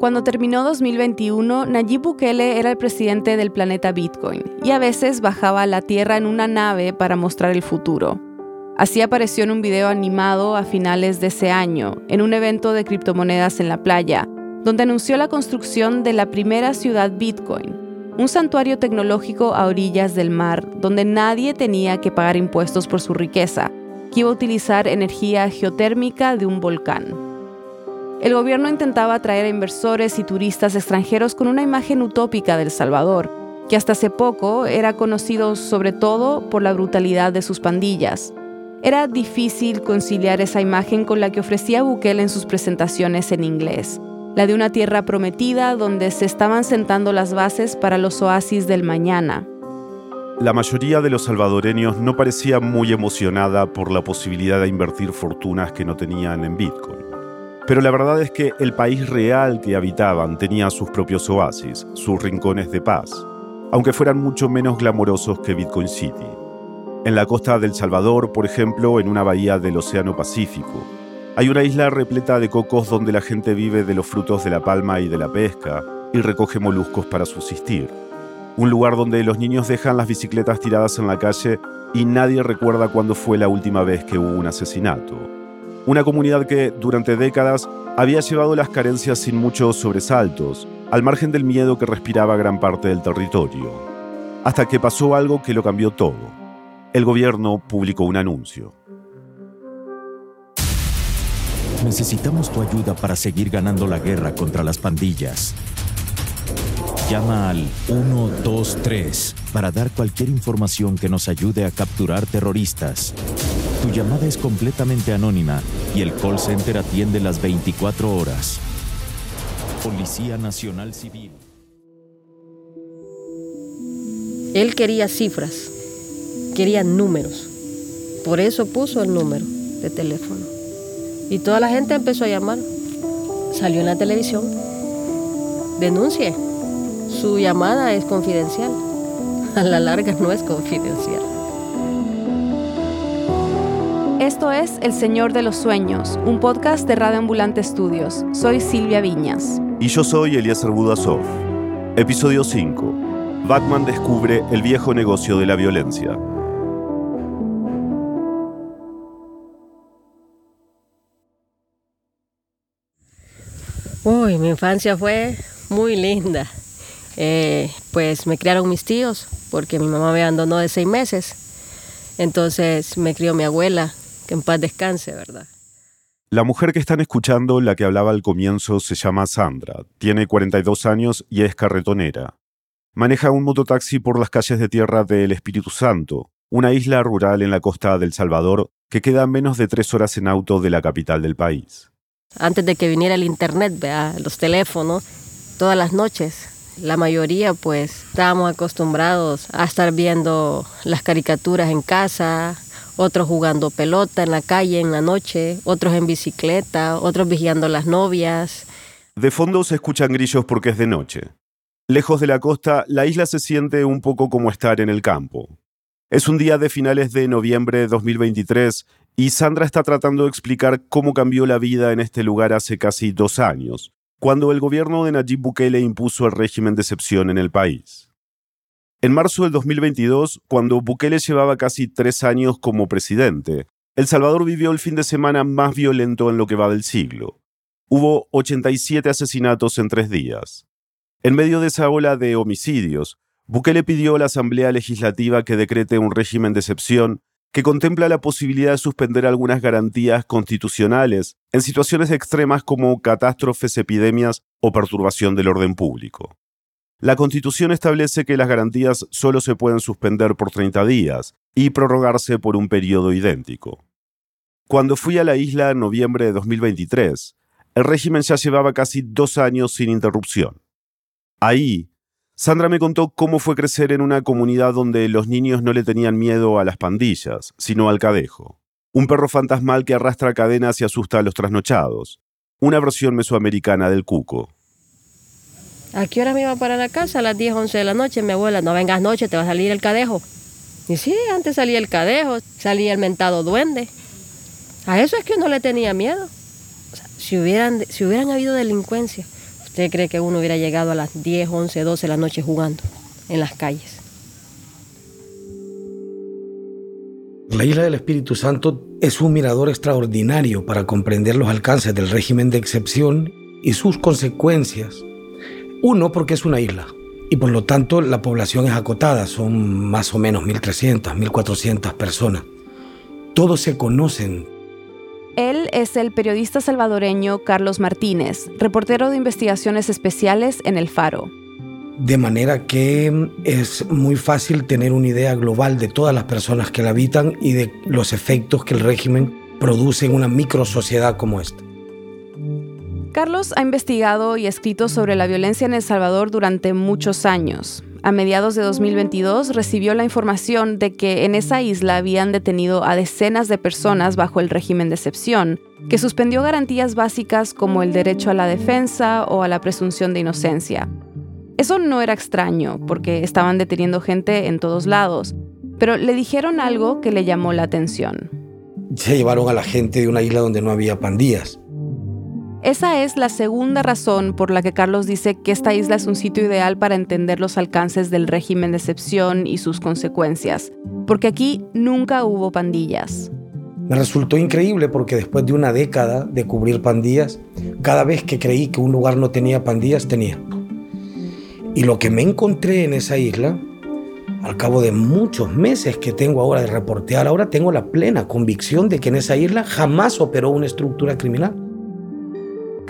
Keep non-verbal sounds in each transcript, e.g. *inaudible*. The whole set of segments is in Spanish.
Cuando terminó 2021, Nayib Bukele era el presidente del planeta Bitcoin y a veces bajaba a la Tierra en una nave para mostrar el futuro. Así apareció en un video animado a finales de ese año, en un evento de criptomonedas en la playa, donde anunció la construcción de la primera ciudad Bitcoin, un santuario tecnológico a orillas del mar, donde nadie tenía que pagar impuestos por su riqueza, que iba a utilizar energía geotérmica de un volcán. El gobierno intentaba atraer a inversores y turistas extranjeros con una imagen utópica del Salvador, que hasta hace poco era conocido sobre todo por la brutalidad de sus pandillas. Era difícil conciliar esa imagen con la que ofrecía Bukele en sus presentaciones en inglés, la de una tierra prometida donde se estaban sentando las bases para los oasis del mañana. La mayoría de los salvadoreños no parecía muy emocionada por la posibilidad de invertir fortunas que no tenían en Bitcoin. Pero la verdad es que el país real que habitaban tenía sus propios oasis, sus rincones de paz, aunque fueran mucho menos glamorosos que Bitcoin City. En la costa del Salvador, por ejemplo, en una bahía del Océano Pacífico, hay una isla repleta de cocos donde la gente vive de los frutos de la palma y de la pesca y recoge moluscos para subsistir. Un lugar donde los niños dejan las bicicletas tiradas en la calle y nadie recuerda cuándo fue la última vez que hubo un asesinato una comunidad que durante décadas había llevado las carencias sin muchos sobresaltos, al margen del miedo que respiraba gran parte del territorio. Hasta que pasó algo que lo cambió todo. El gobierno publicó un anuncio. Necesitamos tu ayuda para seguir ganando la guerra contra las pandillas. Llama al 123 para dar cualquier información que nos ayude a capturar terroristas. Tu llamada es completamente anónima y el call center atiende las 24 horas. Policía Nacional Civil. Él quería cifras, quería números. Por eso puso el número de teléfono. Y toda la gente empezó a llamar. Salió en la televisión. Denuncie. Su llamada es confidencial. *laughs* A la larga no es confidencial. Esto es El Señor de los Sueños, un podcast de Radio Ambulante Estudios. Soy Silvia Viñas. Y yo soy Eliezer Budasov. Episodio 5. Batman descubre el viejo negocio de la violencia. Uy, mi infancia fue muy linda. Eh, pues me criaron mis tíos, porque mi mamá me abandonó de seis meses. Entonces me crió mi abuela, que en paz descanse, ¿verdad? La mujer que están escuchando, la que hablaba al comienzo, se llama Sandra, tiene 42 años y es carretonera. Maneja un mototaxi por las calles de tierra del Espíritu Santo, una isla rural en la costa del Salvador que queda a menos de tres horas en auto de la capital del país. Antes de que viniera el internet, vea, los teléfonos, todas las noches, la mayoría pues estábamos acostumbrados a estar viendo las caricaturas en casa, otros jugando pelota en la calle en la noche, otros en bicicleta, otros vigilando las novias. De fondo se escuchan grillos porque es de noche. Lejos de la costa, la isla se siente un poco como estar en el campo. Es un día de finales de noviembre de 2023 y Sandra está tratando de explicar cómo cambió la vida en este lugar hace casi dos años, cuando el gobierno de Nayib Bukele impuso el régimen de excepción en el país. En marzo del 2022, cuando Bukele llevaba casi tres años como presidente, El Salvador vivió el fin de semana más violento en lo que va del siglo. Hubo 87 asesinatos en tres días. En medio de esa ola de homicidios, Bukele pidió a la Asamblea Legislativa que decrete un régimen de excepción que contempla la posibilidad de suspender algunas garantías constitucionales en situaciones extremas como catástrofes, epidemias o perturbación del orden público. La Constitución establece que las garantías solo se pueden suspender por 30 días y prorrogarse por un periodo idéntico. Cuando fui a la isla en noviembre de 2023, el régimen ya llevaba casi dos años sin interrupción. Ahí, Sandra me contó cómo fue crecer en una comunidad donde los niños no le tenían miedo a las pandillas, sino al cadejo. Un perro fantasmal que arrastra cadenas y asusta a los trasnochados. Una versión mesoamericana del cuco. ¿A qué hora me iba para la casa? A las 10, 11 de la noche. Mi abuela, no vengas noche, te va a salir el cadejo. Y sí, antes salía el cadejo, salía el mentado duende. A eso es que uno le tenía miedo. si, hubieran, si hubieran habido delincuencia, ¿Usted cree que uno hubiera llegado a las 10, 11, 12 de la noche jugando en las calles? La isla del Espíritu Santo es un mirador extraordinario para comprender los alcances del régimen de excepción y sus consecuencias. Uno, porque es una isla y por lo tanto la población es acotada, son más o menos 1.300, 1.400 personas. Todos se conocen. Él es el periodista salvadoreño Carlos Martínez, reportero de investigaciones especiales en El Faro de manera que es muy fácil tener una idea global de todas las personas que la habitan y de los efectos que el régimen produce en una micro sociedad como esta. Carlos ha investigado y escrito sobre la violencia en El Salvador durante muchos años. A mediados de 2022 recibió la información de que en esa isla habían detenido a decenas de personas bajo el régimen de excepción, que suspendió garantías básicas como el derecho a la defensa o a la presunción de inocencia. Eso no era extraño, porque estaban deteniendo gente en todos lados, pero le dijeron algo que le llamó la atención. Se llevaron a la gente de una isla donde no había pandillas. Esa es la segunda razón por la que Carlos dice que esta isla es un sitio ideal para entender los alcances del régimen de excepción y sus consecuencias, porque aquí nunca hubo pandillas. Me resultó increíble porque después de una década de cubrir pandillas, cada vez que creí que un lugar no tenía pandillas, tenía. Y lo que me encontré en esa isla, al cabo de muchos meses que tengo ahora de reportear, ahora tengo la plena convicción de que en esa isla jamás operó una estructura criminal.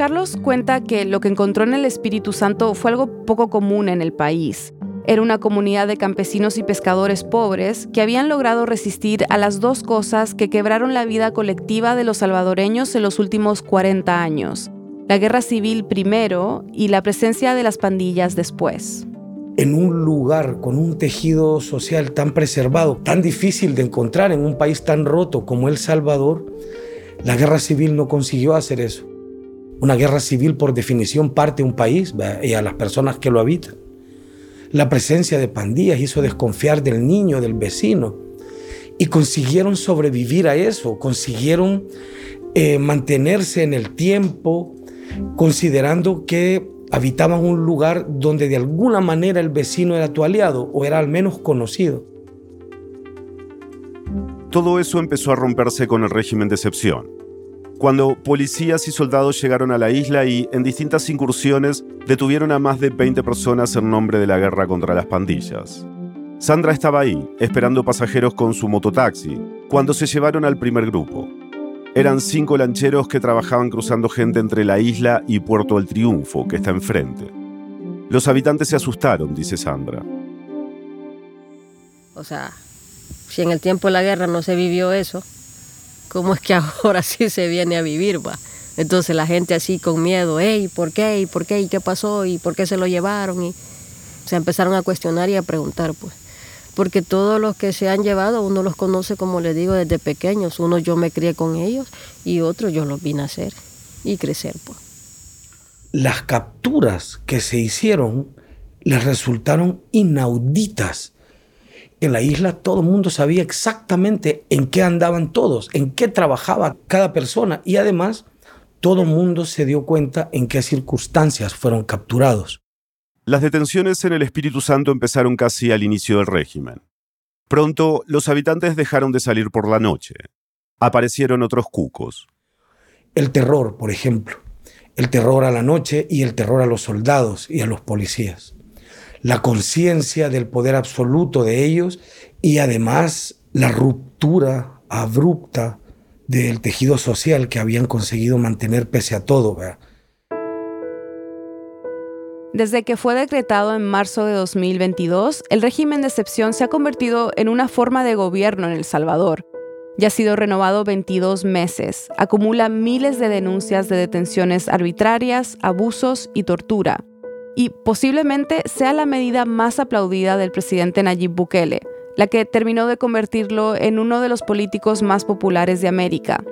Carlos cuenta que lo que encontró en el Espíritu Santo fue algo poco común en el país. Era una comunidad de campesinos y pescadores pobres que habían logrado resistir a las dos cosas que quebraron la vida colectiva de los salvadoreños en los últimos 40 años, la guerra civil primero y la presencia de las pandillas después. En un lugar con un tejido social tan preservado, tan difícil de encontrar en un país tan roto como El Salvador, la guerra civil no consiguió hacer eso. Una guerra civil por definición parte un país y a las personas que lo habitan. La presencia de pandillas hizo desconfiar del niño, del vecino, y consiguieron sobrevivir a eso, consiguieron eh, mantenerse en el tiempo, considerando que habitaban un lugar donde de alguna manera el vecino era tu aliado o era al menos conocido. Todo eso empezó a romperse con el régimen de excepción. Cuando policías y soldados llegaron a la isla y en distintas incursiones detuvieron a más de 20 personas en nombre de la guerra contra las pandillas. Sandra estaba ahí, esperando pasajeros con su mototaxi, cuando se llevaron al primer grupo. Eran cinco lancheros que trabajaban cruzando gente entre la isla y Puerto del Triunfo, que está enfrente. Los habitantes se asustaron, dice Sandra. O sea, si en el tiempo de la guerra no se vivió eso, ¿cómo es que *laughs* ahora sí se viene a vivir, va? Entonces la gente así con miedo, hey, ¿por qué? ¿Y por qué? ¿Y qué pasó? ¿Y por qué se lo llevaron? Y se empezaron a cuestionar y a preguntar, pues porque todos los que se han llevado uno los conoce, como le digo, desde pequeños. Uno yo me crié con ellos y otros yo los vine a hacer y crecer. Pues. Las capturas que se hicieron les resultaron inauditas. En la isla todo el mundo sabía exactamente en qué andaban todos, en qué trabajaba cada persona y además todo el mundo se dio cuenta en qué circunstancias fueron capturados. Las detenciones en el Espíritu Santo empezaron casi al inicio del régimen. Pronto los habitantes dejaron de salir por la noche. Aparecieron otros cucos. El terror, por ejemplo. El terror a la noche y el terror a los soldados y a los policías. La conciencia del poder absoluto de ellos y además la ruptura abrupta del tejido social que habían conseguido mantener pese a todo. Desde que fue decretado en marzo de 2022, el régimen de excepción se ha convertido en una forma de gobierno en El Salvador. Ya ha sido renovado 22 meses, acumula miles de denuncias de detenciones arbitrarias, abusos y tortura. Y posiblemente sea la medida más aplaudida del presidente Nayib Bukele, la que terminó de convertirlo en uno de los políticos más populares de América.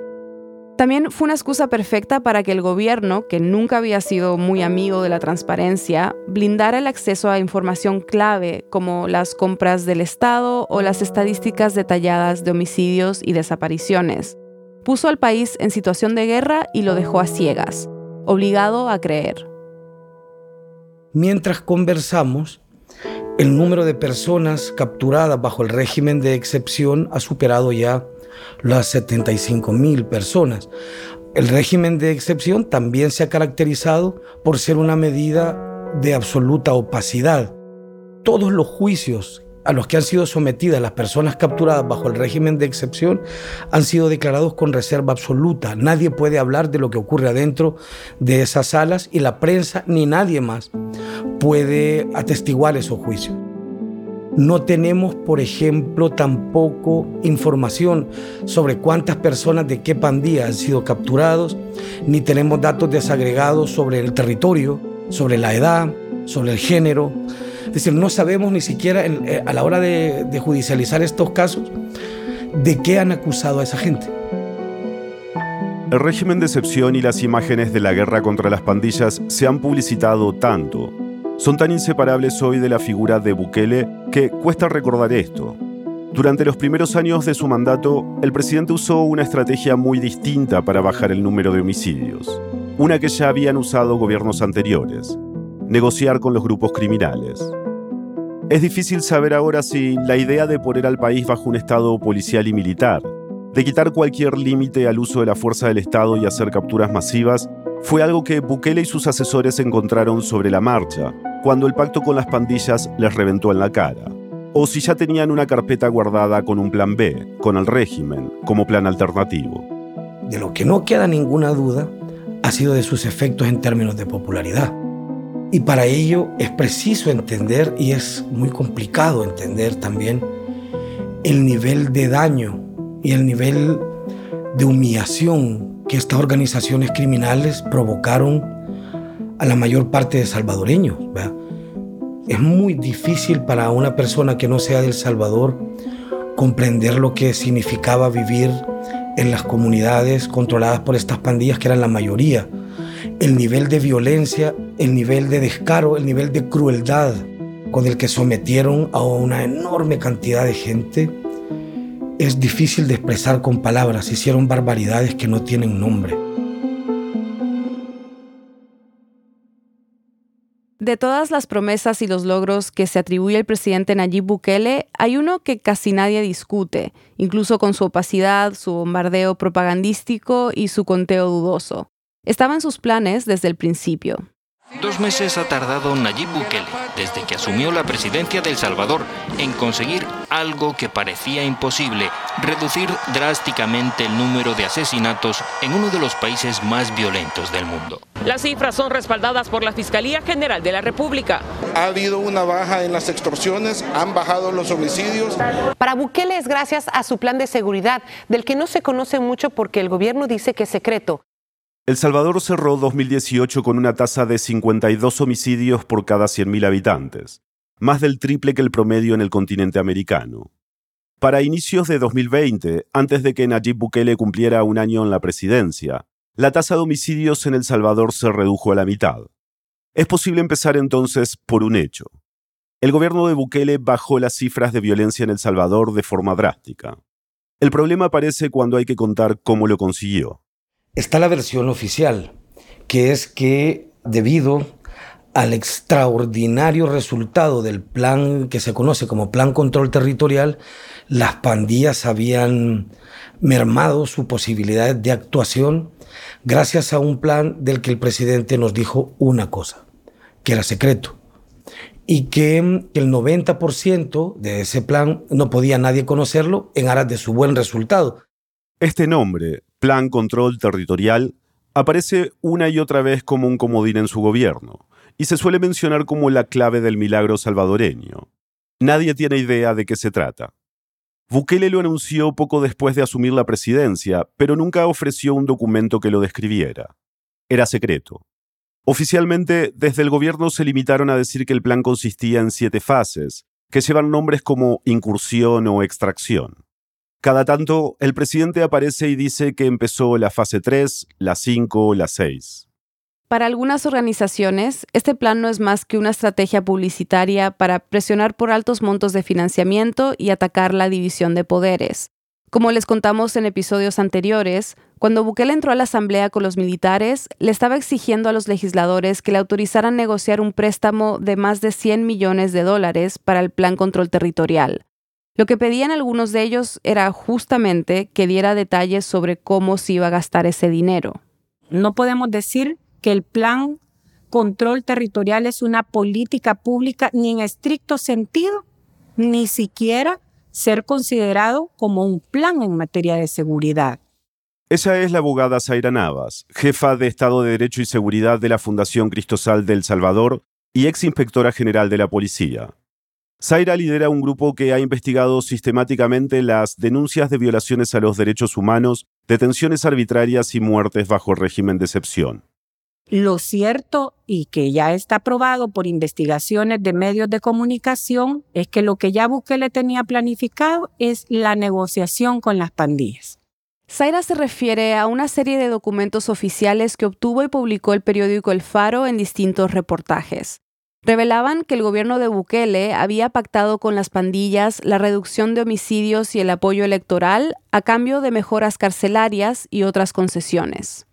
También fue una excusa perfecta para que el gobierno, que nunca había sido muy amigo de la transparencia, blindara el acceso a información clave como las compras del Estado o las estadísticas detalladas de homicidios y desapariciones. Puso al país en situación de guerra y lo dejó a ciegas, obligado a creer. Mientras conversamos, el número de personas capturadas bajo el régimen de excepción ha superado ya las 75 mil personas. El régimen de excepción también se ha caracterizado por ser una medida de absoluta opacidad. Todos los juicios a los que han sido sometidas las personas capturadas bajo el régimen de excepción han sido declarados con reserva absoluta. Nadie puede hablar de lo que ocurre adentro de esas salas y la prensa ni nadie más puede atestiguar esos juicios. No tenemos, por ejemplo, tampoco información sobre cuántas personas de qué pandilla han sido capturados, ni tenemos datos desagregados sobre el territorio, sobre la edad, sobre el género. Es decir, no sabemos ni siquiera eh, a la hora de, de judicializar estos casos de qué han acusado a esa gente. El régimen de excepción y las imágenes de la guerra contra las pandillas se han publicitado tanto, son tan inseparables hoy de la figura de Bukele que cuesta recordar esto. Durante los primeros años de su mandato, el presidente usó una estrategia muy distinta para bajar el número de homicidios, una que ya habían usado gobiernos anteriores, negociar con los grupos criminales. Es difícil saber ahora si la idea de poner al país bajo un estado policial y militar, de quitar cualquier límite al uso de la fuerza del Estado y hacer capturas masivas, fue algo que Bukele y sus asesores encontraron sobre la marcha, cuando el pacto con las pandillas les reventó en la cara. O si ya tenían una carpeta guardada con un plan B, con el régimen, como plan alternativo. De lo que no queda ninguna duda ha sido de sus efectos en términos de popularidad. Y para ello es preciso entender, y es muy complicado entender también, el nivel de daño y el nivel de humillación que estas organizaciones criminales provocaron a la mayor parte de salvadoreños. Es muy difícil para una persona que no sea del Salvador comprender lo que significaba vivir en las comunidades controladas por estas pandillas, que eran la mayoría el nivel de violencia, el nivel de descaro, el nivel de crueldad con el que sometieron a una enorme cantidad de gente, es difícil de expresar con palabras. Hicieron barbaridades que no tienen nombre. De todas las promesas y los logros que se atribuye el presidente Nayib Bukele, hay uno que casi nadie discute, incluso con su opacidad, su bombardeo propagandístico y su conteo dudoso. Estaba en sus planes desde el principio. Dos meses ha tardado Nayib Bukele, desde que asumió la presidencia de El Salvador, en conseguir algo que parecía imposible, reducir drásticamente el número de asesinatos en uno de los países más violentos del mundo. Las cifras son respaldadas por la Fiscalía General de la República. Ha habido una baja en las extorsiones, han bajado los homicidios. Para Bukele es gracias a su plan de seguridad, del que no se conoce mucho porque el gobierno dice que es secreto. El Salvador cerró 2018 con una tasa de 52 homicidios por cada 100.000 habitantes, más del triple que el promedio en el continente americano. Para inicios de 2020, antes de que Nayib Bukele cumpliera un año en la presidencia, la tasa de homicidios en El Salvador se redujo a la mitad. Es posible empezar entonces por un hecho. El gobierno de Bukele bajó las cifras de violencia en El Salvador de forma drástica. El problema aparece cuando hay que contar cómo lo consiguió. Está la versión oficial, que es que debido al extraordinario resultado del plan que se conoce como Plan Control Territorial, las pandillas habían mermado su posibilidad de actuación gracias a un plan del que el presidente nos dijo una cosa, que era secreto, y que el 90% de ese plan no podía nadie conocerlo en aras de su buen resultado. Este nombre, Plan Control Territorial, aparece una y otra vez como un comodín en su gobierno, y se suele mencionar como la clave del milagro salvadoreño. Nadie tiene idea de qué se trata. Bukele lo anunció poco después de asumir la presidencia, pero nunca ofreció un documento que lo describiera. Era secreto. Oficialmente, desde el gobierno se limitaron a decir que el plan consistía en siete fases, que llevan nombres como incursión o extracción. Cada tanto, el presidente aparece y dice que empezó la fase 3, la 5, la 6. Para algunas organizaciones, este plan no es más que una estrategia publicitaria para presionar por altos montos de financiamiento y atacar la división de poderes. Como les contamos en episodios anteriores, cuando Bukele entró a la asamblea con los militares, le estaba exigiendo a los legisladores que le autorizaran negociar un préstamo de más de 100 millones de dólares para el Plan Control Territorial. Lo que pedían algunos de ellos era justamente que diera detalles sobre cómo se iba a gastar ese dinero. No podemos decir que el Plan Control Territorial es una política pública ni en estricto sentido, ni siquiera ser considerado como un plan en materia de seguridad. Esa es la abogada Zaira Navas, jefa de Estado de Derecho y Seguridad de la Fundación Cristosal del Salvador y ex inspectora general de la policía. Zaira lidera un grupo que ha investigado sistemáticamente las denuncias de violaciones a los derechos humanos, detenciones arbitrarias y muertes bajo régimen de excepción. Lo cierto y que ya está probado por investigaciones de medios de comunicación es que lo que ya Bukele tenía planificado es la negociación con las pandillas. Zaira se refiere a una serie de documentos oficiales que obtuvo y publicó el periódico El Faro en distintos reportajes. Revelaban que el gobierno de Bukele había pactado con las pandillas la reducción de homicidios y el apoyo electoral a cambio de mejoras carcelarias y otras concesiones.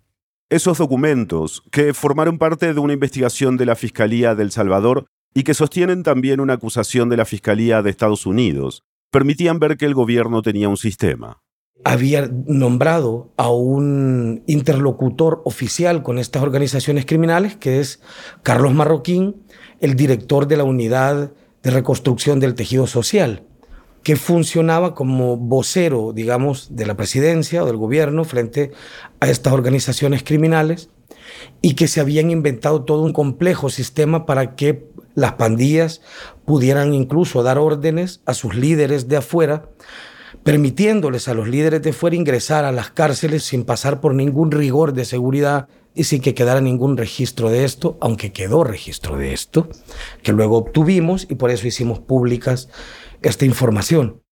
Esos documentos, que formaron parte de una investigación de la Fiscalía de El Salvador y que sostienen también una acusación de la Fiscalía de Estados Unidos, permitían ver que el gobierno tenía un sistema. Había nombrado a un interlocutor oficial con estas organizaciones criminales, que es Carlos Marroquín, el director de la Unidad de Reconstrucción del Tejido Social que funcionaba como vocero, digamos, de la presidencia o del gobierno frente a estas organizaciones criminales y que se habían inventado todo un complejo sistema para que las pandillas pudieran incluso dar órdenes a sus líderes de afuera, permitiéndoles a los líderes de afuera ingresar a las cárceles sin pasar por ningún rigor de seguridad y sin que quedara ningún registro de esto, aunque quedó registro de esto, que luego obtuvimos y por eso hicimos públicas esta información.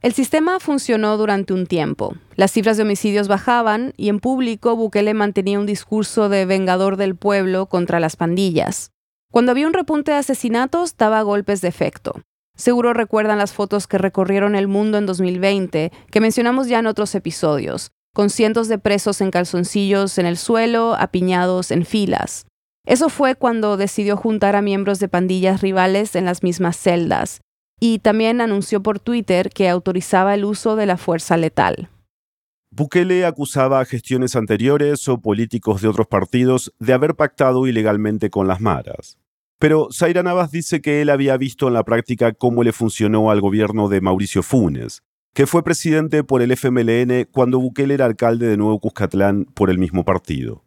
El sistema funcionó durante un tiempo. Las cifras de homicidios bajaban y en público Bukele mantenía un discurso de vengador del pueblo contra las pandillas. Cuando había un repunte de asesinatos, daba golpes de efecto. Seguro recuerdan las fotos que recorrieron el mundo en 2020, que mencionamos ya en otros episodios, con cientos de presos en calzoncillos en el suelo, apiñados en filas. Eso fue cuando decidió juntar a miembros de pandillas rivales en las mismas celdas, y también anunció por Twitter que autorizaba el uso de la fuerza letal. Bukele acusaba a gestiones anteriores o políticos de otros partidos de haber pactado ilegalmente con las maras. Pero Zaira Navas dice que él había visto en la práctica cómo le funcionó al gobierno de Mauricio Funes, que fue presidente por el FMLN cuando Bukele era alcalde de Nuevo Cuscatlán por el mismo partido.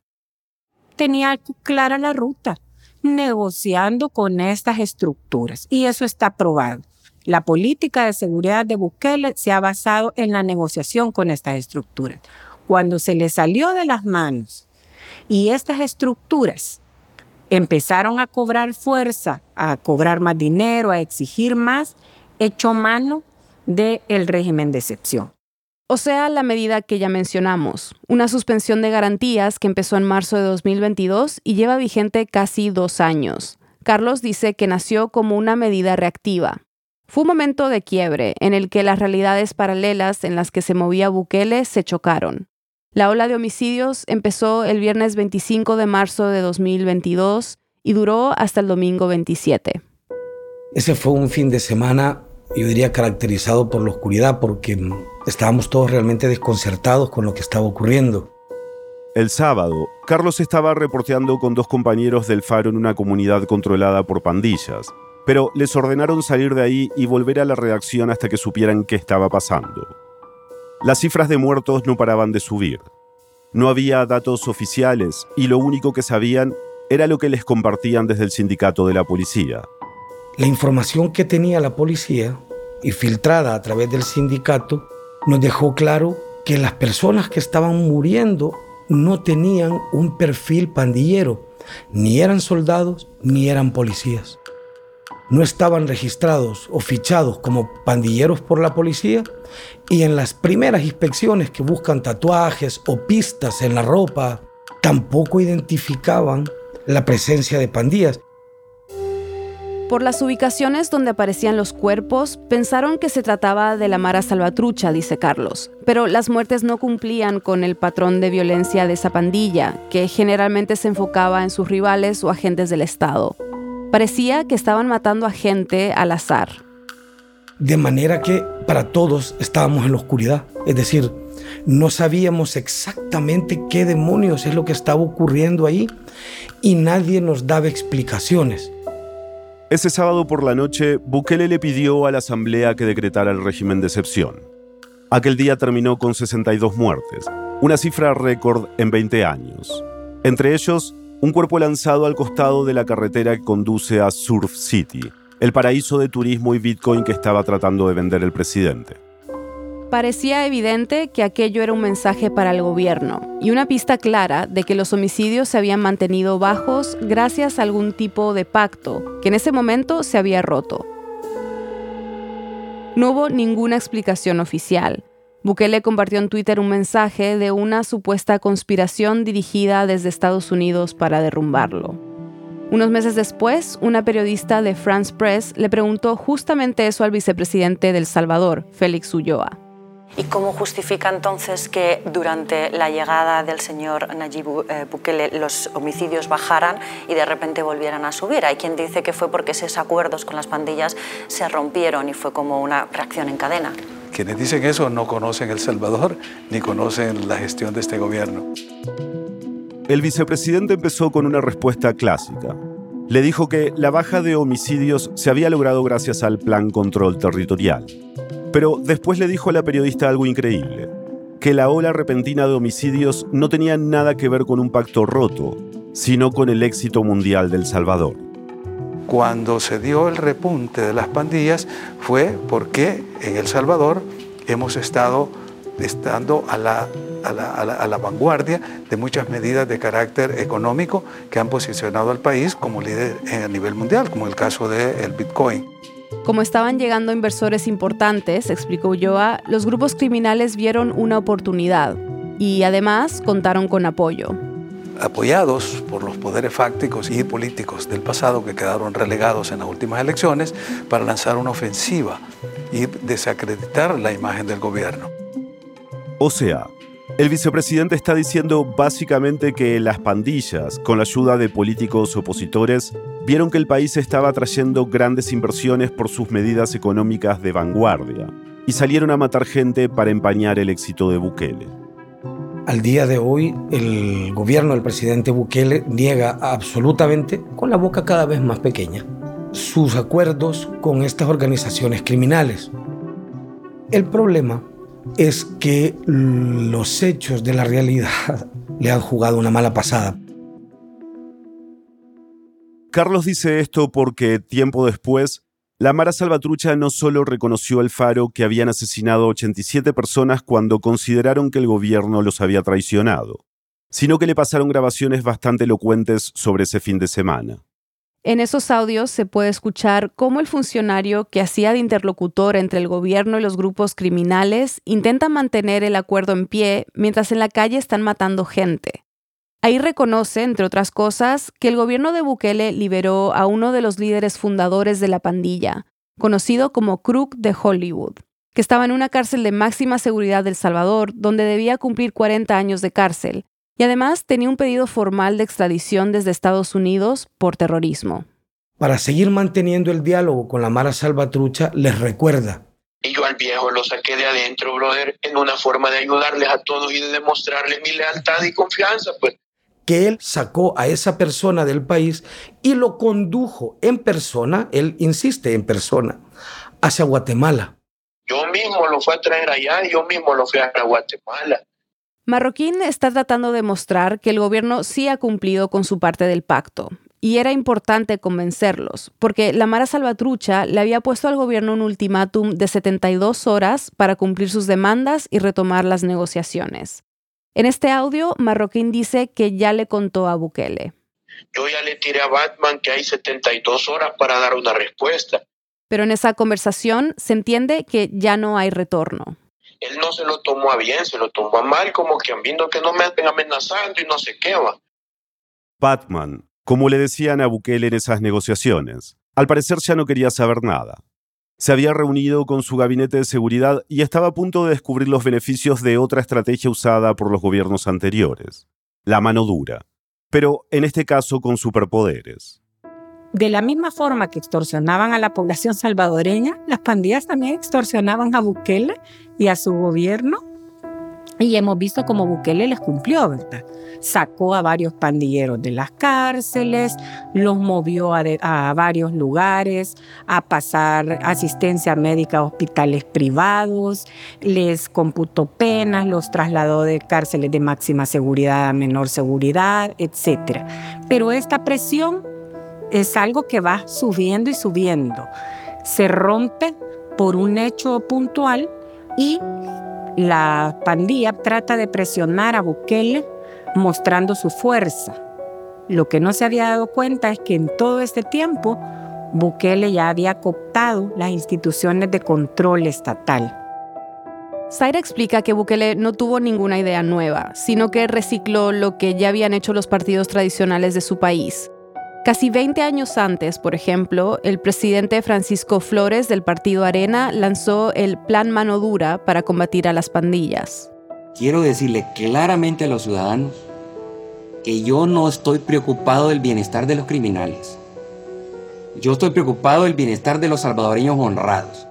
Tenía clara la ruta, negociando con estas estructuras, y eso está probado. La política de seguridad de Bukele se ha basado en la negociación con estas estructuras. Cuando se le salió de las manos y estas estructuras empezaron a cobrar fuerza, a cobrar más dinero, a exigir más, echó mano del régimen de excepción. O sea, la medida que ya mencionamos, una suspensión de garantías que empezó en marzo de 2022 y lleva vigente casi dos años. Carlos dice que nació como una medida reactiva, fue un momento de quiebre en el que las realidades paralelas en las que se movía Bukele se chocaron. La ola de homicidios empezó el viernes 25 de marzo de 2022 y duró hasta el domingo 27. Ese fue un fin de semana, yo diría, caracterizado por la oscuridad porque estábamos todos realmente desconcertados con lo que estaba ocurriendo. El sábado, Carlos estaba reporteando con dos compañeros del Faro en una comunidad controlada por pandillas pero les ordenaron salir de ahí y volver a la redacción hasta que supieran qué estaba pasando. Las cifras de muertos no paraban de subir. No había datos oficiales y lo único que sabían era lo que les compartían desde el sindicato de la policía. La información que tenía la policía y filtrada a través del sindicato nos dejó claro que las personas que estaban muriendo no tenían un perfil pandillero, ni eran soldados ni eran policías no estaban registrados o fichados como pandilleros por la policía y en las primeras inspecciones que buscan tatuajes o pistas en la ropa, tampoco identificaban la presencia de pandillas. Por las ubicaciones donde aparecían los cuerpos, pensaron que se trataba de la Mara Salvatrucha, dice Carlos. Pero las muertes no cumplían con el patrón de violencia de esa pandilla, que generalmente se enfocaba en sus rivales o agentes del Estado. Parecía que estaban matando a gente al azar. De manera que para todos estábamos en la oscuridad. Es decir, no sabíamos exactamente qué demonios es lo que estaba ocurriendo ahí y nadie nos daba explicaciones. Ese sábado por la noche, Bukele le pidió a la Asamblea que decretara el régimen de excepción. Aquel día terminó con 62 muertes, una cifra récord en 20 años. Entre ellos, un cuerpo lanzado al costado de la carretera que conduce a Surf City, el paraíso de turismo y Bitcoin que estaba tratando de vender el presidente. Parecía evidente que aquello era un mensaje para el gobierno y una pista clara de que los homicidios se habían mantenido bajos gracias a algún tipo de pacto que en ese momento se había roto. No hubo ninguna explicación oficial. Bukele compartió en Twitter un mensaje de una supuesta conspiración dirigida desde Estados Unidos para derrumbarlo. Unos meses después, una periodista de France Press le preguntó justamente eso al vicepresidente del Salvador, Félix Ulloa. ¿Y cómo justifica entonces que durante la llegada del señor Nayib eh, Bukele los homicidios bajaran y de repente volvieran a subir? Hay quien dice que fue porque esos acuerdos con las pandillas se rompieron y fue como una reacción en cadena. Quienes dicen eso no conocen El Salvador ni conocen la gestión de este gobierno. El vicepresidente empezó con una respuesta clásica. Le dijo que la baja de homicidios se había logrado gracias al Plan Control Territorial pero después le dijo a la periodista algo increíble, que la ola repentina de homicidios no tenía nada que ver con un pacto roto, sino con el éxito mundial del Salvador. Cuando se dio el repunte de las pandillas fue porque en El Salvador hemos estado estando a la, a la, vanguardia de muchas medidas de carácter económico que han posicionado al país como líder a nivel mundial, como el caso del Bitcoin. Como estaban llegando inversores importantes, explicó Ulloa, los grupos criminales vieron una oportunidad y además contaron con apoyo. Apoyados por los poderes fácticos y políticos del pasado que quedaron relegados en las últimas elecciones para lanzar una ofensiva y desacreditar la imagen del gobierno. O sea, el vicepresidente está diciendo básicamente que las pandillas, con la ayuda de políticos opositores, vieron que el país estaba trayendo grandes inversiones por sus medidas económicas de vanguardia y salieron a matar gente para empañar el éxito de Bukele. Al día de hoy, el gobierno del presidente Bukele niega absolutamente, con la boca cada vez más pequeña, sus acuerdos con estas organizaciones criminales. El problema es que los hechos de la realidad *laughs* le han jugado una mala pasada. Carlos dice esto porque tiempo después, la Mara Salvatrucha no solo reconoció el faro que habían asesinado 87 personas cuando consideraron que el gobierno los había traicionado, sino que le pasaron grabaciones bastante elocuentes sobre ese fin de semana. En esos audios se puede escuchar cómo el funcionario que hacía de interlocutor entre el gobierno y los grupos criminales intenta mantener el acuerdo en pie mientras en la calle están matando gente. Ahí reconoce, entre otras cosas, que el gobierno de Bukele liberó a uno de los líderes fundadores de la pandilla, conocido como Crook de Hollywood, que estaba en una cárcel de máxima seguridad del Salvador, donde debía cumplir 40 años de cárcel, y además tenía un pedido formal de extradición desde Estados Unidos por terrorismo. Para seguir manteniendo el diálogo con la Mara Salvatrucha, les recuerda. Y yo al viejo lo saqué de adentro, brother, en una forma de ayudarles a todos y de demostrarles mi lealtad y confianza, pues. Que él sacó a esa persona del país y lo condujo en persona, él insiste en persona, hacia Guatemala. Yo mismo lo fui a traer allá yo mismo lo fui a Guatemala. Marroquín está tratando de mostrar que el gobierno sí ha cumplido con su parte del pacto. Y era importante convencerlos, porque la Mara Salvatrucha le había puesto al gobierno un ultimátum de 72 horas para cumplir sus demandas y retomar las negociaciones. En este audio, Marroquín dice que ya le contó a Bukele. Yo ya le tiré a Batman que hay 72 horas para dar una respuesta. Pero en esa conversación se entiende que ya no hay retorno él no se lo tomó a bien, se lo tomó a mal, como que viendo que no me estén amenazando y no se qué va. Batman, como le decían a Bukele en esas negociaciones, Al parecer ya no quería saber nada. Se había reunido con su gabinete de seguridad y estaba a punto de descubrir los beneficios de otra estrategia usada por los gobiernos anteriores, la mano dura, pero en este caso con superpoderes. De la misma forma que extorsionaban a la población salvadoreña, las pandillas también extorsionaban a Bukele y a su gobierno. Y hemos visto cómo Bukele les cumplió, ¿verdad? Sacó a varios pandilleros de las cárceles, los movió a, a varios lugares, a pasar asistencia médica a hospitales privados, les computó penas, los trasladó de cárceles de máxima seguridad a menor seguridad, etc. Pero esta presión es algo que va subiendo y subiendo. Se rompe por un hecho puntual y la pandilla trata de presionar a Bukele mostrando su fuerza. Lo que no se había dado cuenta es que en todo este tiempo Bukele ya había cooptado las instituciones de control estatal. Zaira explica que Bukele no tuvo ninguna idea nueva, sino que recicló lo que ya habían hecho los partidos tradicionales de su país, Casi 20 años antes, por ejemplo, el presidente Francisco Flores del partido Arena lanzó el Plan Mano Dura para combatir a las pandillas. Quiero decirle claramente a los ciudadanos que yo no estoy preocupado del bienestar de los criminales. Yo estoy preocupado del bienestar de los salvadoreños honrados.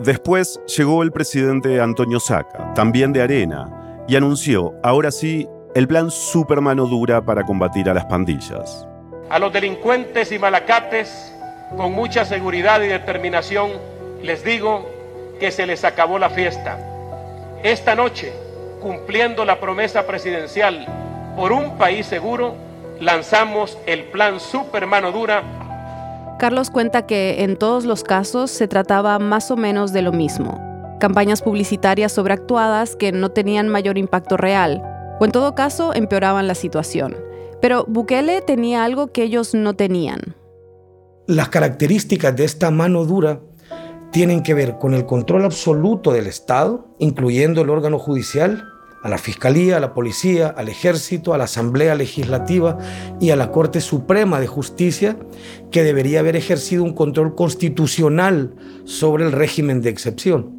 Después llegó el presidente Antonio Saca, también de Arena, y anunció, ahora sí, el plan Super Mano Dura para combatir a las pandillas. A los delincuentes y malacates, con mucha seguridad y determinación, les digo que se les acabó la fiesta. Esta noche, cumpliendo la promesa presidencial por un país seguro, lanzamos el plan Supermano Dura. Carlos cuenta que en todos los casos se trataba más o menos de lo mismo. Campañas publicitarias sobreactuadas que no tenían mayor impacto real, o en todo caso empeoraban la situación. Pero Bukele tenía algo que ellos no tenían. Las características de esta mano dura tienen que ver con el control absoluto del Estado, incluyendo el órgano judicial, a la Fiscalía, a la Policía, al Ejército, a la Asamblea Legislativa y a la Corte Suprema de Justicia, que debería haber ejercido un control constitucional sobre el régimen de excepción.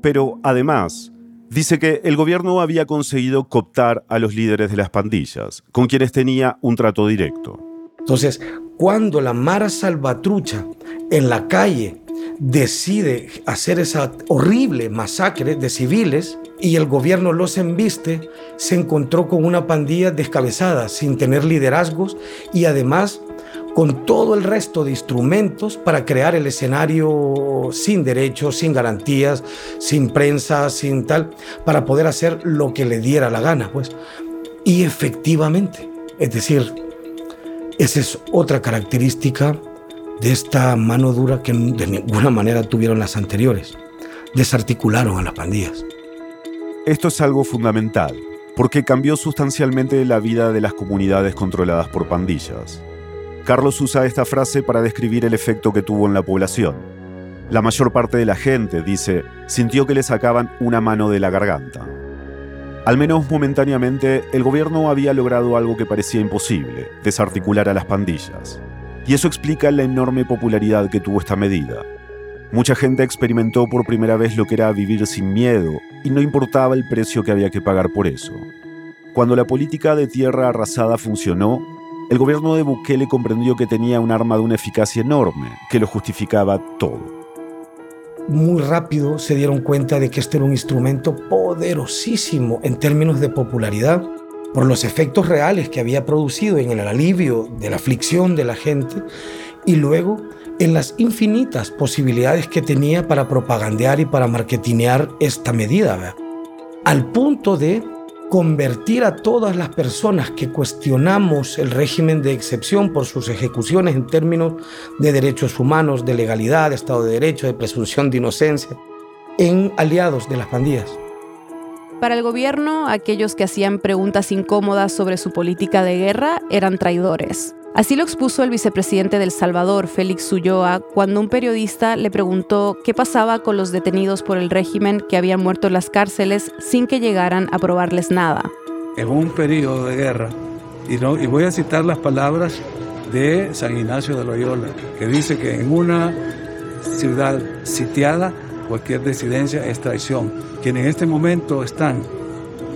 Pero además, dice que el gobierno había conseguido cooptar a los líderes de las pandillas, con quienes tenía un trato directo. Entonces, cuando la Mara Salvatrucha en la calle decide hacer esa horrible masacre de civiles y el gobierno los embiste, se encontró con una pandilla descabezada, sin tener liderazgos y además con todo el resto de instrumentos para crear el escenario sin derechos, sin garantías, sin prensa, sin tal, para poder hacer lo que le diera la gana, pues. Y efectivamente, es decir, esa es otra característica de esta mano dura que de ninguna manera tuvieron las anteriores. Desarticularon a las pandillas. Esto es algo fundamental, porque cambió sustancialmente la vida de las comunidades controladas por pandillas. Carlos usa esta frase para describir el efecto que tuvo en la población. La mayor parte de la gente, dice, sintió que le sacaban una mano de la garganta. Al menos momentáneamente, el gobierno había logrado algo que parecía imposible, desarticular a las pandillas. Y eso explica la enorme popularidad que tuvo esta medida. Mucha gente experimentó por primera vez lo que era vivir sin miedo y no importaba el precio que había que pagar por eso. Cuando la política de tierra arrasada funcionó, el gobierno de Bukele comprendió que tenía un arma de una eficacia enorme, que lo justificaba todo. Muy rápido se dieron cuenta de que este era un instrumento poderosísimo en términos de popularidad, por los efectos reales que había producido en el alivio de la aflicción de la gente y luego en las infinitas posibilidades que tenía para propagandear y para marketinear esta medida, al punto de convertir a todas las personas que cuestionamos el régimen de excepción por sus ejecuciones en términos de derechos humanos, de legalidad, de Estado de Derecho, de presunción de inocencia, en aliados de las pandillas. Para el gobierno, aquellos que hacían preguntas incómodas sobre su política de guerra eran traidores. Así lo expuso el vicepresidente del Salvador, Félix Ulloa, cuando un periodista le preguntó qué pasaba con los detenidos por el régimen que habían muerto en las cárceles sin que llegaran a probarles nada. En un periodo de guerra, y, voy a citar las palabras de San Ignacio de Loyola, que dice que en una ciudad sitiada cualquier disidencia es traición. Quienes en este momento están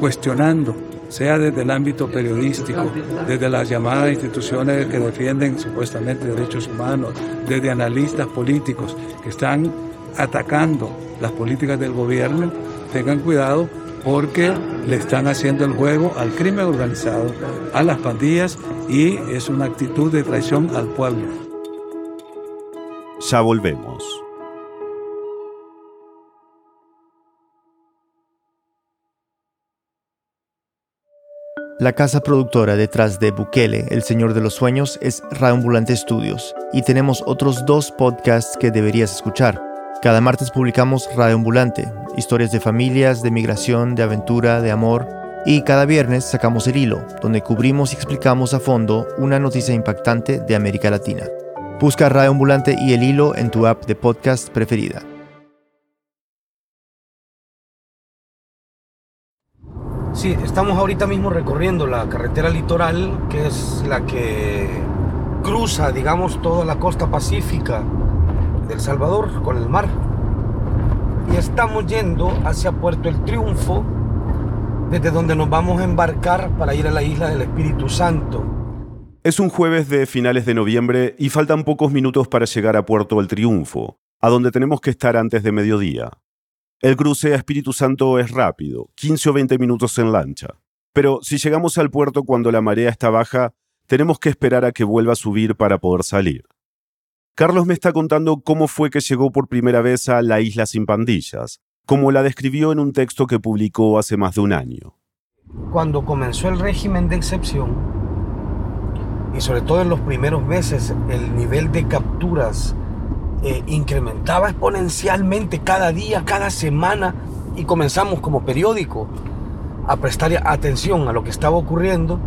cuestionando, sea desde el ámbito periodístico, desde las llamadas instituciones que defienden supuestamente derechos humanos, desde analistas políticos que están atacando las políticas del gobierno, tengan cuidado porque le están haciendo el juego al crimen organizado, a las pandillas y es una actitud de traición al pueblo. Ya volvemos. La casa productora detrás de Bukele, El Señor de los Sueños, es Radioambulante Studios y tenemos otros dos podcasts que deberías escuchar. Cada martes publicamos Radioambulante, historias de familias, de migración, de aventura, de amor, y cada viernes sacamos El Hilo, donde cubrimos y explicamos a fondo una noticia impactante de América Latina. Busca Radioambulante y El Hilo en tu app de podcast preferida. Sí, estamos ahorita mismo recorriendo la carretera litoral, que es la que cruza, digamos, toda la costa pacífica del Salvador con el mar. Y estamos yendo hacia Puerto El Triunfo, desde donde nos vamos a embarcar para ir a la isla del Espíritu Santo. Es un jueves de finales de noviembre y faltan pocos minutos para llegar a Puerto El Triunfo, a donde tenemos que estar antes de mediodía. El cruce a Espíritu Santo es rápido, 15 o 20 minutos en lancha. Pero si llegamos al puerto cuando la marea está baja, tenemos que esperar a que vuelva a subir para poder salir. Carlos me está contando cómo fue que llegó por primera vez a la isla sin pandillas, como la describió en un texto que publicó hace más de un año. Cuando comenzó el régimen de excepción, y sobre todo en los primeros meses, el nivel de capturas eh, incrementaba exponencialmente cada día, cada semana, y comenzamos como periódico a prestar atención a lo que estaba ocurriendo,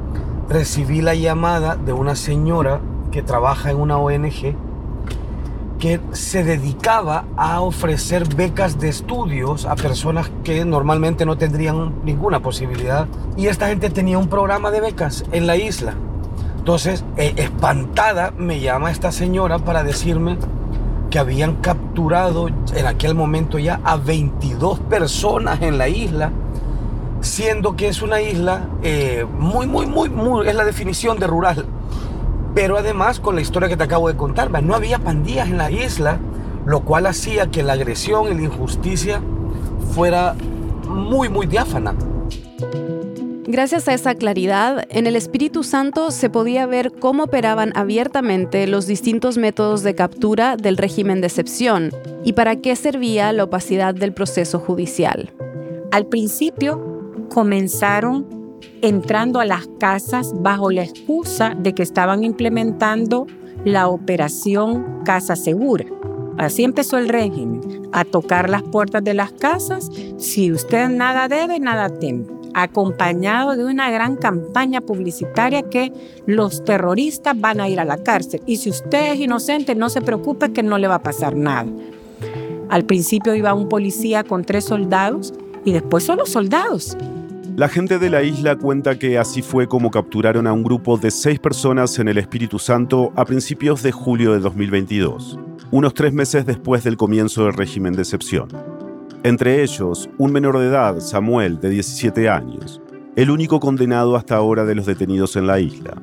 recibí la llamada de una señora que trabaja en una ONG que se dedicaba a ofrecer becas de estudios a personas que normalmente no tendrían ninguna posibilidad. Y esta gente tenía un programa de becas en la isla. Entonces, eh, espantada, me llama esta señora para decirme que habían capturado en aquel momento ya a 22 personas en la isla, siendo que es una isla eh, muy, muy, muy, muy, es la definición de rural. Pero además, con la historia que te acabo de contar, no había pandillas en la isla, lo cual hacía que la agresión y la injusticia fuera muy, muy diáfana. Gracias a esa claridad, en el Espíritu Santo se podía ver cómo operaban abiertamente los distintos métodos de captura del régimen de excepción y para qué servía la opacidad del proceso judicial. Al principio comenzaron entrando a las casas bajo la excusa de que estaban implementando la operación Casa Segura. Así empezó el régimen, a tocar las puertas de las casas. Si usted nada debe, nada teme acompañado de una gran campaña publicitaria que los terroristas van a ir a la cárcel. Y si usted es inocente, no se preocupe que no le va a pasar nada. Al principio iba un policía con tres soldados y después solo soldados. La gente de la isla cuenta que así fue como capturaron a un grupo de seis personas en el Espíritu Santo a principios de julio de 2022, unos tres meses después del comienzo del régimen de excepción. Entre ellos, un menor de edad, Samuel, de 17 años, el único condenado hasta ahora de los detenidos en la isla.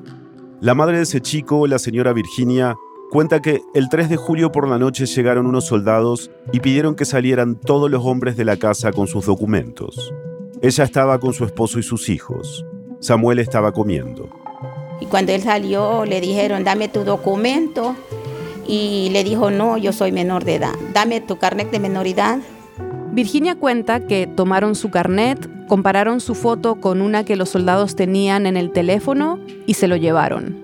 La madre de ese chico, la señora Virginia, cuenta que el 3 de julio por la noche llegaron unos soldados y pidieron que salieran todos los hombres de la casa con sus documentos. Ella estaba con su esposo y sus hijos. Samuel estaba comiendo. Y cuando él salió le dijeron, dame tu documento. Y le dijo, no, yo soy menor de edad. Dame tu carnet de menoridad. Virginia cuenta que tomaron su carnet, compararon su foto con una que los soldados tenían en el teléfono y se lo llevaron.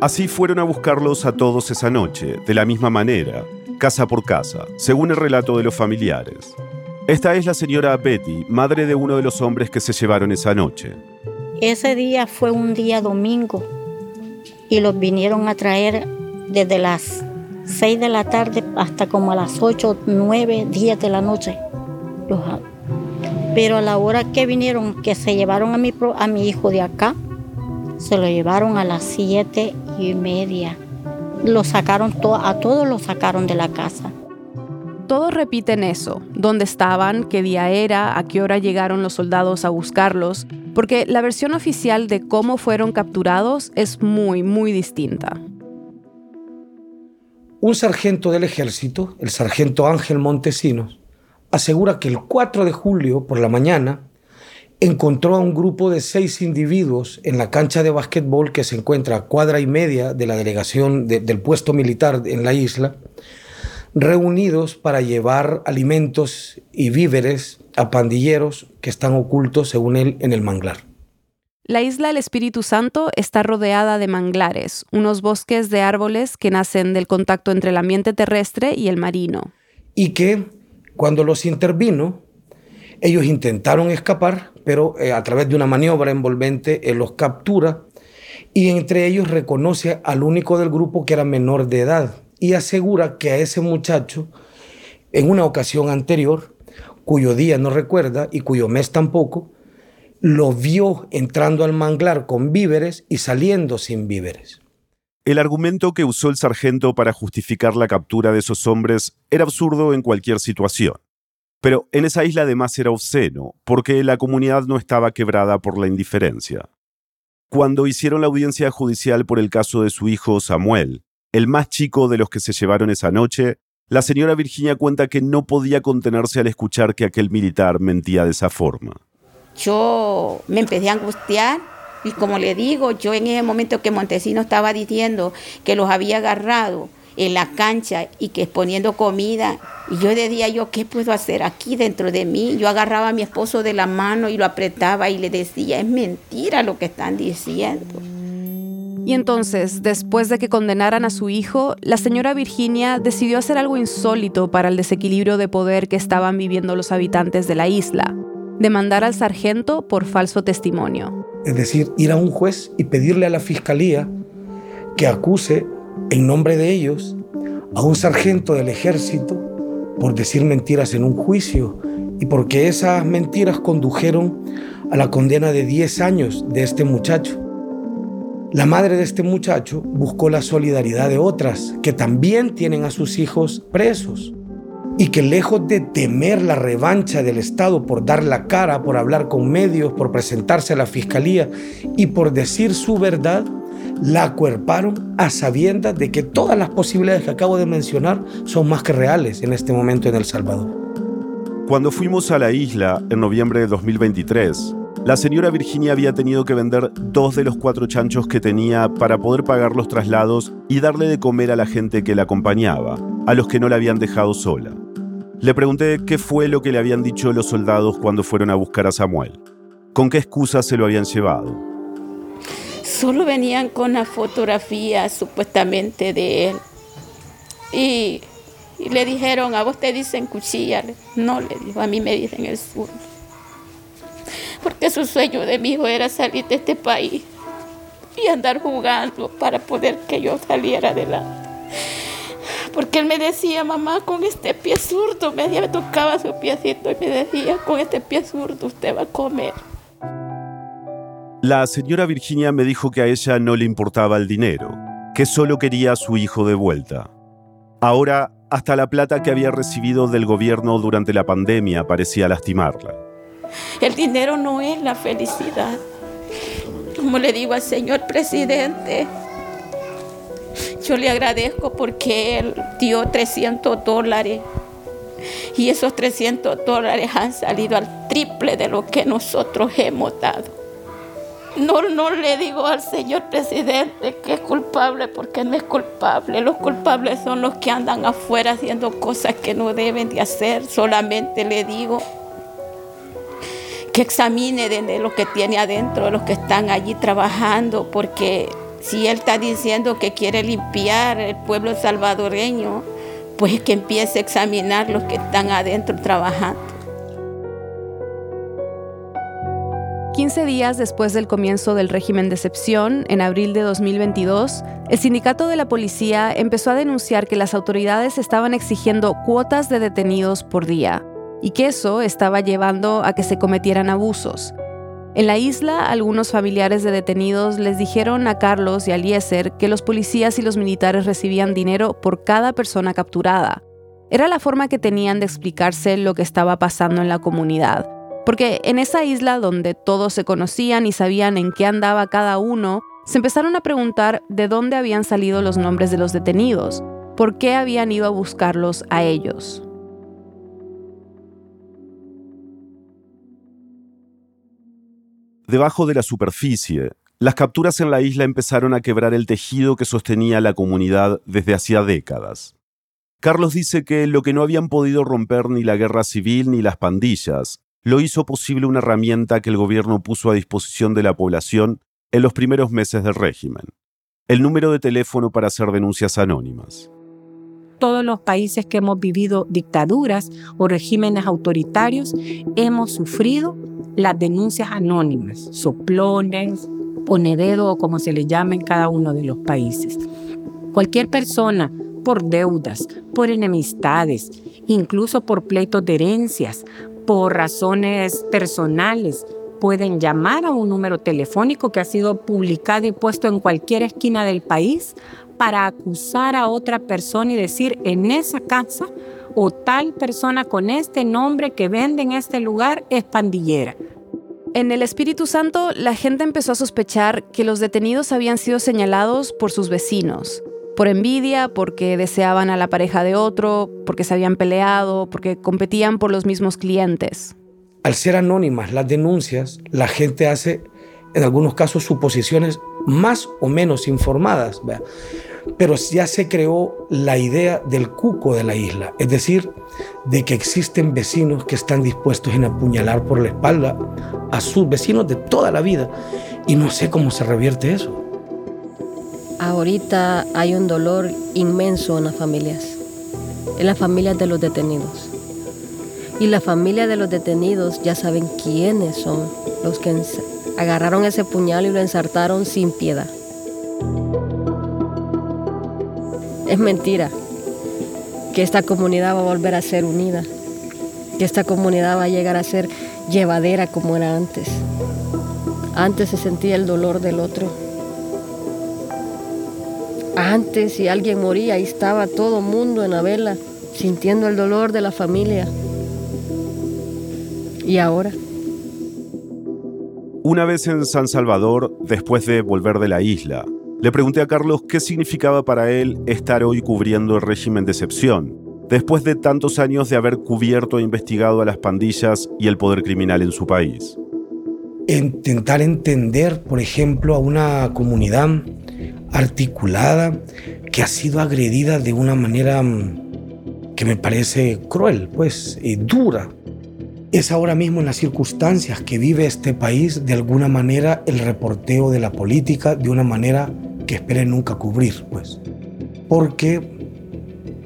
Así fueron a buscarlos a todos esa noche, de la misma manera, casa por casa, según el relato de los familiares. Esta es la señora Betty, madre de uno de los hombres que se llevaron esa noche. Ese día fue un día domingo y los vinieron a traer desde las 6 de la tarde hasta como a las 8, 9, 10 de la noche. Pero a la hora que vinieron, que se llevaron a mi, a mi hijo de acá, se lo llevaron a las 7 y año y media. Lo sacaron a todos los sacaron de la casa. Todos repiten eso, dónde estaban, qué día era, a qué hora llegaron los soldados a buscarlos, porque la versión oficial de cómo fueron capturados es muy, muy distinta. Un sargento del ejército, el sargento Ángel Montesinos, asegura que el 4 de julio por la mañana encontró a un grupo de seis individuos en la cancha de básquetbol que se encuentra a cuadra y media de la delegación del puesto militar en la isla, reunidos para llevar alimentos y víveres a pandilleros que están ocultos, según él, en el manglar. La isla del Espíritu Santo está rodeada de manglares, unos bosques de árboles que nacen del contacto entre el ambiente terrestre y el marino. Y que cuando los intervino, ellos intentaron escapar, pero eh, a través de una maniobra envolvente él los captura y entre ellos reconoce al único del grupo que era menor de edad y asegura que a ese muchacho, en una ocasión anterior, cuyo día no recuerda y cuyo mes tampoco, lo vio entrando al manglar con víveres y saliendo sin víveres. El argumento que usó el sargento para justificar la captura de esos hombres era absurdo en cualquier situación. Pero en esa isla además era obsceno, porque la comunidad no estaba quebrada por la indiferencia. Cuando hicieron la audiencia judicial por el caso de su hijo Samuel, el más chico de los que se llevaron esa noche, la señora Virginia cuenta que no podía contenerse al escuchar que aquel militar mentía de esa forma. Yo me empecé a angustiar y como le digo, yo en ese momento que Montesino estaba diciendo que los había agarrado, en la cancha y que poniendo comida. Y yo decía yo, ¿qué puedo hacer aquí dentro de mí? Yo agarraba a mi esposo de la mano y lo apretaba y le decía, es mentira lo que están diciendo. Y entonces, después de que condenaran a su hijo, la señora Virginia decidió hacer algo insólito para el desequilibrio de poder que estaban viviendo los habitantes de la isla, demandar al sargento por falso testimonio. Es decir, ir a un juez y pedirle a la fiscalía que acuse en nombre de ellos a un sargento del ejército por decir mentiras en un juicio y porque esas mentiras condujeron a la condena de 10 años de este muchacho. La madre de este muchacho buscó la solidaridad de otras que también tienen a sus hijos presos y que lejos de temer la revancha del Estado por dar la cara, por hablar con medios, por presentarse a la fiscalía y por decir su verdad, la acuerparon a sabiendas de que todas las posibilidades que acabo de mencionar son más que reales en este momento en El Salvador. Cuando fuimos a la isla en noviembre de 2023, la señora Virginia había tenido que vender dos de los cuatro chanchos que tenía para poder pagar los traslados y darle de comer a la gente que la acompañaba, a los que no la habían dejado sola. Le pregunté qué fue lo que le habían dicho los soldados cuando fueron a buscar a Samuel. ¿Con qué excusa se lo habían llevado? solo venían con la fotografía supuestamente de él. Y, le dijeron, a vos te dicen cuchilla. No, le dijo, a mí me dicen el sur. Porque su sueño de mi hijo era salir de este país y andar jugando para poder que yo saliera adelante. Porque él me decía, mamá, con este pie zurdo, me, me tocaba su piecito y me decía, con este pie zurdo usted va a comer. La señora Virginia me dijo que a ella no le importaba el dinero, que solo quería a su hijo de vuelta. Ahora, hasta la plata que había recibido del gobierno durante la pandemia parecía lastimarla. El dinero no es la felicidad. Como le digo al señor presidente, yo le agradezco porque él dio 300 dólares y esos 300 dólares han salido al triple de lo que nosotros hemos dado. No, no le digo al señor presidente que es culpable porque no es culpable. Los culpables son los que andan afuera haciendo cosas que no deben de hacer. Solamente le digo que examine de lo que tiene adentro, de los que están allí trabajando, porque si él está diciendo que quiere limpiar el pueblo salvadoreño, pues que empiece a examinar los que están adentro trabajando. 15 días después del comienzo del régimen de excepción, en abril de 2022, el sindicato de la policía empezó a denunciar que las autoridades estaban exigiendo cuotas de detenidos por día y que eso estaba llevando a que se cometieran abusos. En la isla, algunos familiares de detenidos les dijeron a Carlos y a Eliezer que los policías y los militares recibían dinero por cada persona capturada. Era la forma que tenían de explicarse lo que estaba pasando en la comunidad. Porque en esa isla donde todos se conocían y sabían en qué andaba cada uno, se empezaron a preguntar de dónde habían salido los nombres de los detenidos, por qué habían ido a buscarlos a ellos. Debajo de la superficie, las capturas en la isla empezaron a quebrar el tejido que sostenía la comunidad desde hacía décadas. Carlos dice que lo que no habían podido romper ni la guerra civil ni las pandillas, lo hizo posible una herramienta que el gobierno puso a disposición de la población en los primeros meses del régimen, el número de teléfono para hacer denuncias anónimas todos los países que hemos vivido dictaduras o regímenes autoritarios, hemos sufrido las denuncias anónimas, soplones, ponededo o como se le llama en cada uno de los países. Cualquier persona por deudas, por enemistades, incluso por pleitos de herencias, por razones personales, pueden llamar a un número telefónico que ha sido publicado y puesto en cualquier esquina del país para acusar a otra persona y decir en esa casa o tal persona con este nombre que vende en este lugar es pandillera. En el Espíritu Santo, la gente empezó a sospechar que los detenidos habían sido señalados por sus vecinos, por envidia, porque deseaban a la pareja de otro, porque se habían peleado, porque competían por los mismos clientes. Al ser anónimas las denuncias, la gente hace en algunos casos suposiciones más o menos informadas pero ya se creó la idea del cuco de la isla, es decir, de que existen vecinos que están dispuestos en apuñalar por la espalda a sus vecinos de toda la vida y no sé cómo se revierte eso. Ahorita hay un dolor inmenso en las familias, en las familias de los detenidos. Y las familias de los detenidos ya saben quiénes son los que agarraron ese puñal y lo ensartaron sin piedad. Es mentira que esta comunidad va a volver a ser unida, que esta comunidad va a llegar a ser llevadera como era antes. Antes se sentía el dolor del otro. Antes si alguien moría, ahí estaba todo mundo en la vela, sintiendo el dolor de la familia. ¿Y ahora? Una vez en San Salvador, después de volver de la isla, le pregunté a Carlos qué significaba para él estar hoy cubriendo el régimen de excepción, después de tantos años de haber cubierto e investigado a las pandillas y el poder criminal en su país. Intentar entender, por ejemplo, a una comunidad articulada que ha sido agredida de una manera mm, que me parece cruel, pues, y dura. Es ahora mismo en las circunstancias que vive este país, de alguna manera, el reporteo de la política de una manera que esperé nunca cubrir, pues. Porque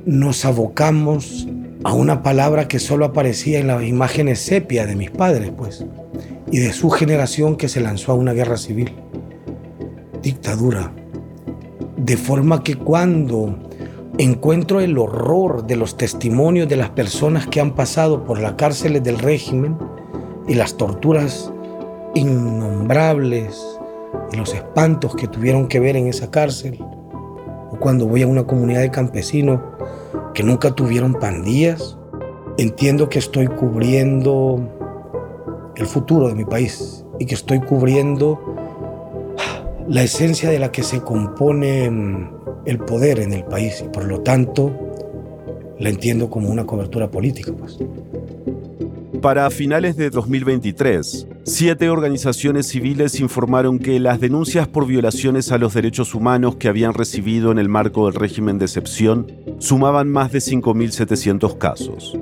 nos abocamos a una palabra que solo aparecía en las imágenes sepia de mis padres, pues, y de su generación que se lanzó a una guerra civil. Dictadura. De forma que cuando encuentro el horror de los testimonios de las personas que han pasado por las cárceles del régimen y las torturas innombrables y los espantos que tuvieron que ver en esa cárcel, o cuando voy a una comunidad de campesinos que nunca tuvieron pandillas, entiendo que estoy cubriendo el futuro de mi país y que estoy cubriendo la esencia de la que se compone mm, el poder en el país y por lo tanto la entiendo como una cobertura política. Pues. Para finales de 2023, siete organizaciones civiles informaron que las denuncias por violaciones a los derechos humanos que habían recibido en el marco del régimen de excepción sumaban más de 5.700 casos.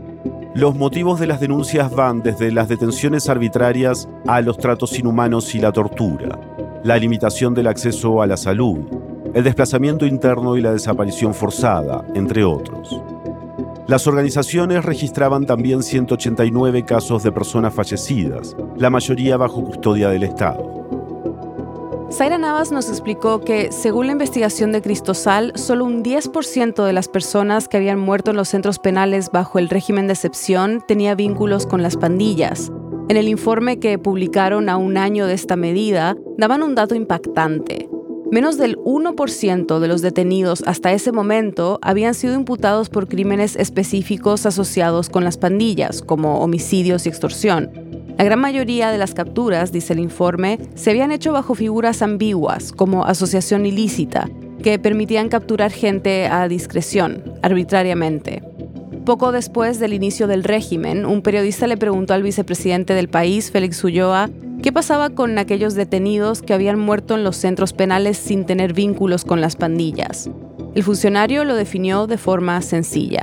Los motivos de las denuncias van desde las detenciones arbitrarias a los tratos inhumanos y la tortura, la limitación del acceso a la salud, el desplazamiento interno y la desaparición forzada, entre otros. Las organizaciones registraban también 189 casos de personas fallecidas, la mayoría bajo custodia del Estado. Zaira Navas nos explicó que, según la investigación de Cristosal, solo un 10% de las personas que habían muerto en los centros penales bajo el régimen de excepción tenía vínculos con las pandillas. En el informe que publicaron a un año de esta medida, daban un dato impactante. Menos del 1% de los detenidos hasta ese momento habían sido imputados por crímenes específicos asociados con las pandillas, como homicidios y extorsión. La gran mayoría de las capturas, dice el informe, se habían hecho bajo figuras ambiguas, como asociación ilícita, que permitían capturar gente a discreción, arbitrariamente. Poco después del inicio del régimen, un periodista le preguntó al vicepresidente del país, Félix Ulloa, qué pasaba con aquellos detenidos que habían muerto en los centros penales sin tener vínculos con las pandillas. El funcionario lo definió de forma sencilla.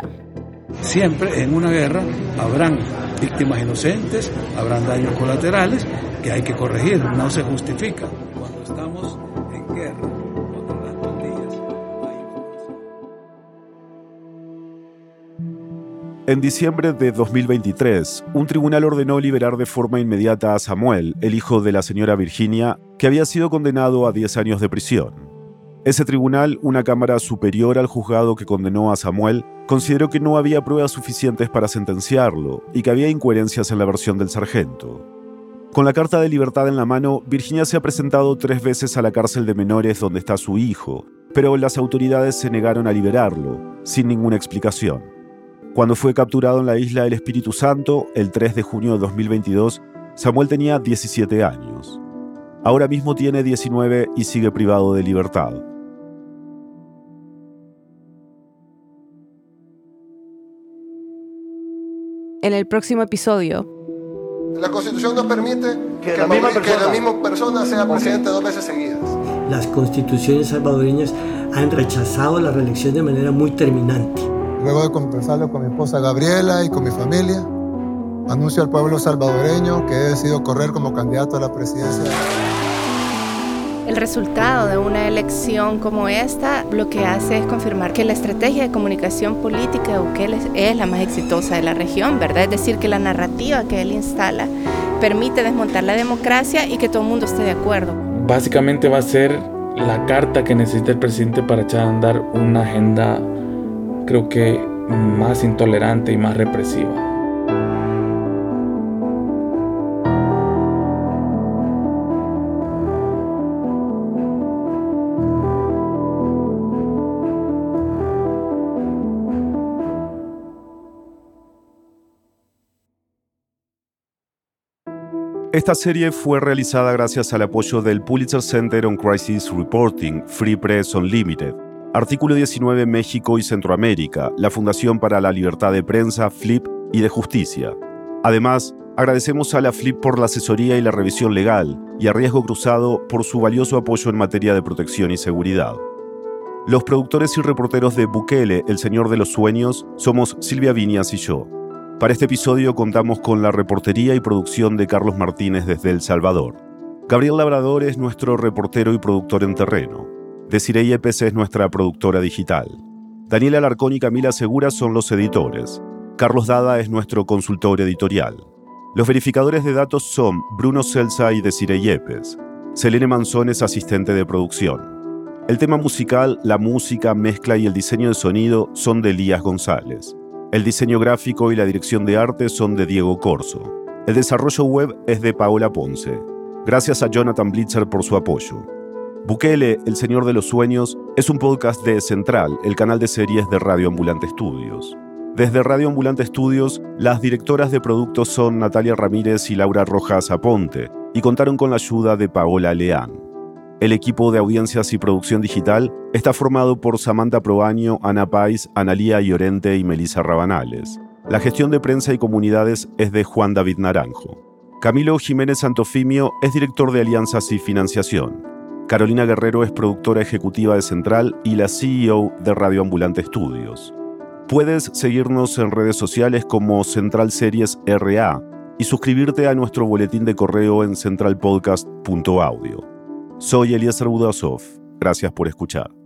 Siempre en una guerra habrán víctimas inocentes, habrán daños colaterales que hay que corregir, no se justifica. Cuando estamos En diciembre de 2023, un tribunal ordenó liberar de forma inmediata a Samuel, el hijo de la señora Virginia, que había sido condenado a 10 años de prisión. Ese tribunal, una cámara superior al juzgado que condenó a Samuel, consideró que no había pruebas suficientes para sentenciarlo y que había incoherencias en la versión del sargento. Con la carta de libertad en la mano, Virginia se ha presentado tres veces a la cárcel de menores donde está su hijo, pero las autoridades se negaron a liberarlo, sin ninguna explicación. Cuando fue capturado en la isla del Espíritu Santo, el 3 de junio de 2022, Samuel tenía 17 años. Ahora mismo tiene 19 y sigue privado de libertad. En el próximo episodio. La Constitución no permite que, la, misma persona sea presidente dos veces seguidas. Las constituciones salvadoreñas han rechazado la reelección de manera muy terminante. Luego de conversarlo con mi esposa Gabriela y con mi familia, anuncio al pueblo salvadoreño que he decidido correr como candidato a la presidencia. El resultado de una elección como esta lo que hace es confirmar que la estrategia de comunicación política de Bukele es la más exitosa de la región, ¿verdad? Es decir, que la narrativa que él instala permite desmontar la democracia y que todo el mundo esté de acuerdo. Básicamente va a ser la carta que necesita el presidente para echar a andar una agenda creo que más intolerante y más represiva. Esta serie fue realizada gracias al apoyo del Pulitzer Center on Crisis Reporting, Free Press Unlimited, Artículo 19 México y Centroamérica, la Fundación para la Libertad de Prensa, FLIP y de Justicia. Además, agradecemos a la FLIP por la asesoría y la revisión legal y a Riesgo Cruzado por su valioso apoyo en materia de protección y seguridad. Los productores y reporteros de Bukele, El Señor de los Sueños, somos Silvia Viñas y yo. Para este episodio contamos con la reportería y producción de Carlos Martínez desde El Salvador. Gabriel Labrador es nuestro reportero y productor en terreno. Desiree Yepes es nuestra productora digital. Daniela Alarcón y Camila Segura son los editores. Carlos Dada es nuestro consultor editorial. Los verificadores de datos son Bruno Celsa y Desiree Yepes. Selene Manzón es asistente de producción. El tema musical, la música, mezcla y el diseño de sonido son de Elías González. El diseño gráfico y la dirección de arte son de Diego Corso. El desarrollo web es de Paola Ponce. Gracias a Jonathan Blitzer por su apoyo. Bukele, El Señor de los Sueños, es un podcast de Central, el canal de series de Radio Ambulante Estudios. Desde Radio Ambulante Estudios, las directoras de productos son Natalia Ramírez y Laura Rojas Aponte, y contaron con la ayuda de Paola Leán. El equipo de audiencias y producción digital está formado por Samantha Proaño, Ana Pais, Analía Llorente y Melissa Rabanales. La gestión de prensa y comunidades es de Juan David Naranjo. Camilo Jiménez Santofimio es director de alianzas y financiación. Carolina Guerrero es productora ejecutiva de Central y la CEO de Radio Ambulante Estudios. Puedes seguirnos en redes sociales como Central Series RA y suscribirte a nuestro boletín de correo en centralpodcast.audio. Soy Eliezer Budasov. Gracias por escuchar.